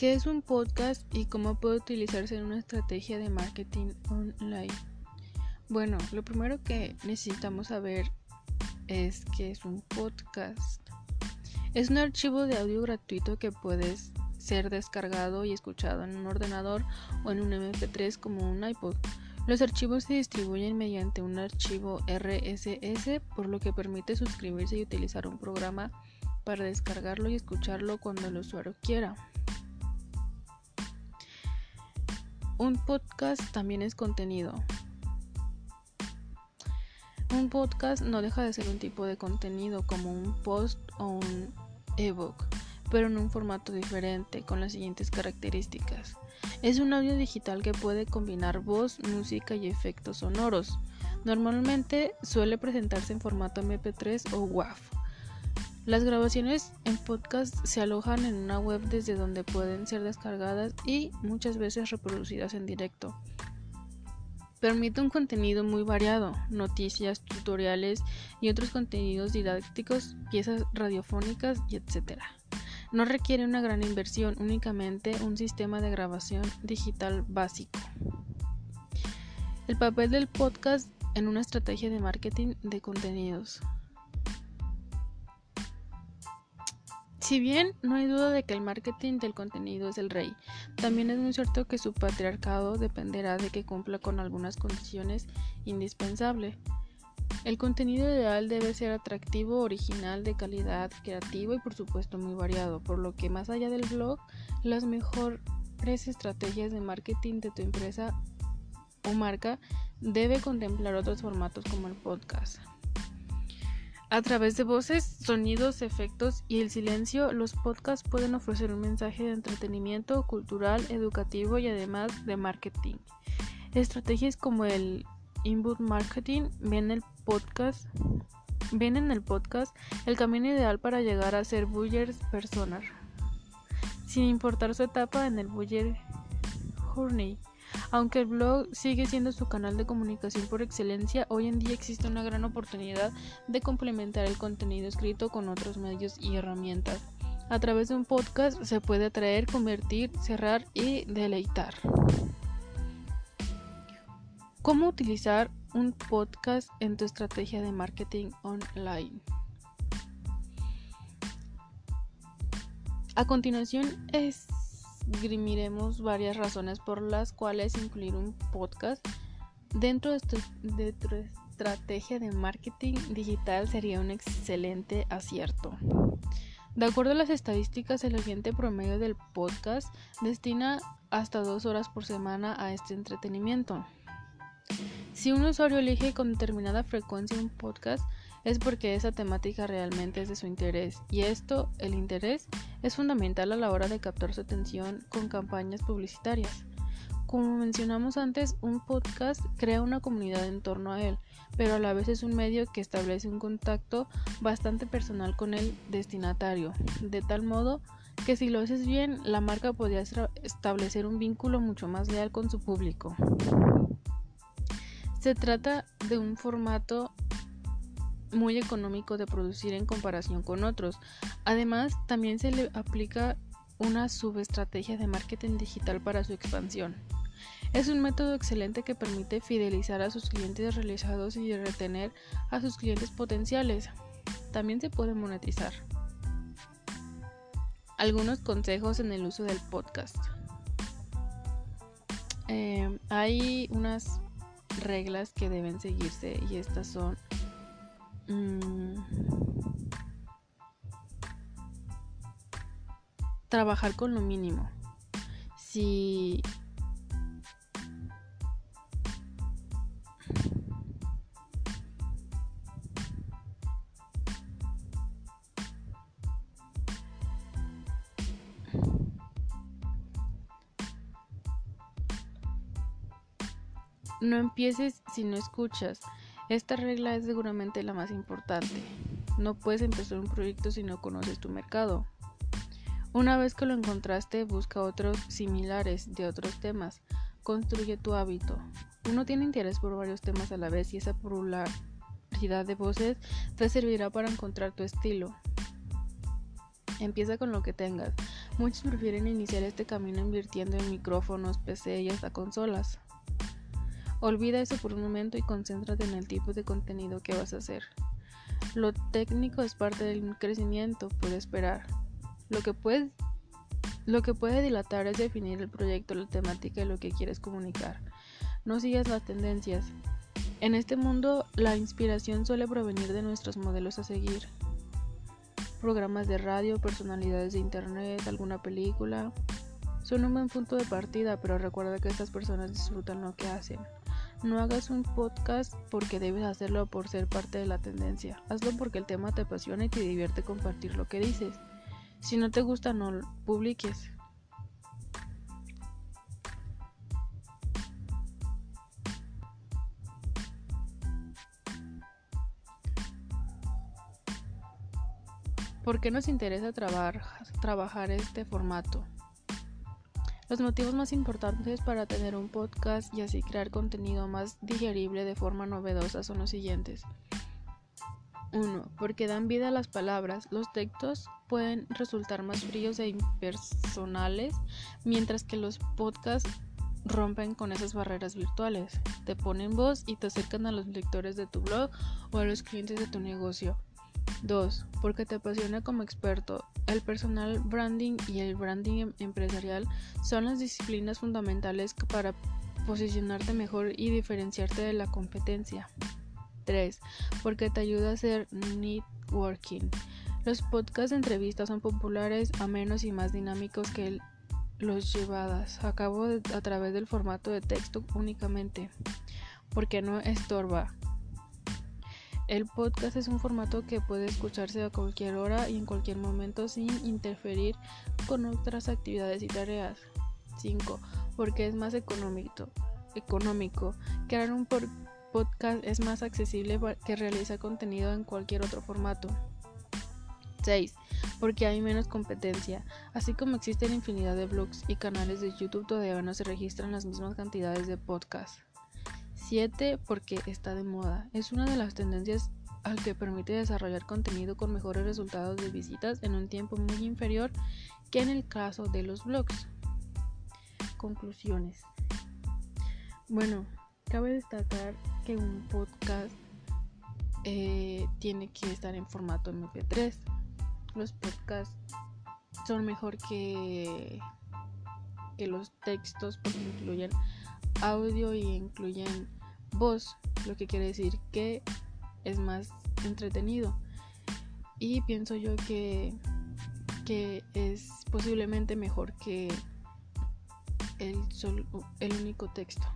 ¿Qué es un podcast y cómo puede utilizarse en una estrategia de marketing online? Bueno, lo primero que necesitamos saber es que es un podcast. Es un archivo de audio gratuito que puede ser descargado y escuchado en un ordenador o en un MP3 como un iPod. Los archivos se distribuyen mediante un archivo RSS, por lo que permite suscribirse y utilizar un programa para descargarlo y escucharlo cuando el usuario quiera. Un podcast también es contenido. Un podcast no deja de ser un tipo de contenido como un post o un ebook, pero en un formato diferente con las siguientes características. Es un audio digital que puede combinar voz, música y efectos sonoros. Normalmente suele presentarse en formato MP3 o WAV. Las grabaciones en podcast se alojan en una web desde donde pueden ser descargadas y muchas veces reproducidas en directo. Permite un contenido muy variado, noticias, tutoriales y otros contenidos didácticos, piezas radiofónicas y etc. No requiere una gran inversión, únicamente un sistema de grabación digital básico. El papel del podcast en una estrategia de marketing de contenidos. Si bien no hay duda de que el marketing del contenido es el rey, también es muy cierto que su patriarcado dependerá de que cumpla con algunas condiciones indispensables. El contenido ideal debe ser atractivo, original, de calidad, creativo y por supuesto muy variado, por lo que más allá del blog, las mejores estrategias de marketing de tu empresa o marca debe contemplar otros formatos como el podcast. A través de voces, sonidos, efectos y el silencio, los podcasts pueden ofrecer un mensaje de entretenimiento, cultural, educativo y además de marketing. Estrategias como el inbound marketing ven el podcast ven en el podcast el camino ideal para llegar a ser buyer personas, sin importar su etapa en el buyer journey. Aunque el blog sigue siendo su canal de comunicación por excelencia, hoy en día existe una gran oportunidad de complementar el contenido escrito con otros medios y herramientas. A través de un podcast se puede atraer, convertir, cerrar y deleitar. ¿Cómo utilizar un podcast en tu estrategia de marketing online? A continuación es esgrimiremos varias razones por las cuales incluir un podcast dentro de, tu, estrategia de marketing digital sería un excelente acierto. De acuerdo a las estadísticas, el oyente promedio del podcast destina hasta dos horas por semana a este entretenimiento. Si un usuario elige con determinada frecuencia un podcast, es porque esa temática realmente es de su interés y esto, el interés, es fundamental a la hora de captar su atención con campañas publicitarias. Como mencionamos antes, un podcast crea una comunidad en torno a él, pero a la vez es un medio que establece un contacto bastante personal con el destinatario, de tal modo que si lo haces bien, la marca podría establecer un vínculo mucho más leal con su público. Se trata de un formato muy económico de producir en comparación con otros. Además, también se le aplica una subestrategia de marketing digital para su expansión. Es un método excelente que permite fidelizar a sus clientes realizados y retener a sus clientes potenciales. También se puede monetizar. Algunos consejos en el uso del podcast. Eh, hay unas reglas que deben seguirse y estas son Mm. trabajar con lo mínimo. Si no empieces si no escuchas. Esta regla es seguramente la más importante. No puedes empezar un proyecto si no conoces tu mercado. Una vez que lo encontraste, busca otros similares de otros temas. Construye tu hábito. Uno tiene interés por varios temas a la vez y esa pluralidad de voces te servirá para encontrar tu estilo. Empieza con lo que tengas. Muchos prefieren iniciar este camino invirtiendo en micrófonos, PC y hasta consolas. Olvida eso por un momento y concéntrate en el tipo de contenido que vas a hacer. Lo técnico es parte del crecimiento, puede esperar. Lo que, puede, lo que puede dilatar es definir el proyecto, la temática y lo que quieres comunicar. No sigas las tendencias. En este mundo, la inspiración suele provenir de nuestros modelos a seguir. Programas de radio, personalidades de internet, alguna película. Son un buen punto de partida, pero recuerda que estas personas disfrutan lo que hacen. No hagas un podcast porque debes hacerlo por ser parte de la tendencia. Hazlo porque el tema te apasiona y te divierte compartir lo que dices. Si no te gusta, no lo publiques. ¿Por qué nos interesa trabajar, trabajar este formato? Los motivos más importantes para tener un podcast y así crear contenido más digerible de forma novedosa son los siguientes. 1. Porque dan vida a las palabras. Los textos pueden resultar más fríos e impersonales, mientras que los podcasts rompen con esas barreras virtuales. Te ponen voz y te acercan a los lectores de tu blog o a los clientes de tu negocio. 2. Porque te apasiona como experto. El personal branding y el branding em-, empresarial son las disciplinas fundamentales para posicionarte mejor y diferenciarte de la competencia. 3. Porque te ayuda a hacer networking. Los podcasts de entrevistas son populares, a menos y más dinámicos que los llevadas a cabo a través del formato de texto únicamente, porque no estorba. El podcast es un formato que puede escucharse a cualquier hora y en cualquier momento sin interferir con otras actividades y tareas. 5. Porque es más económico. Crear un podcast es más accesible que realizar contenido en cualquier otro formato. 6. Porque hay menos competencia. Así como existen infinidad de blogs y canales de YouTube, todavía no se registran las mismas cantidades de podcasts. 7 porque está de moda. Es una de las tendencias al que permite desarrollar contenido con mejores resultados de visitas en un tiempo muy inferior que en el caso de los blogs. Conclusiones. Bueno, cabe destacar que un podcast eh, tiene que estar en formato MP3. Los podcasts son mejor que, que los textos porque incluyen audio y incluyen voz, lo que quiere decir que es más entretenido. Y pienso yo que, que es posiblemente mejor que el, el único texto.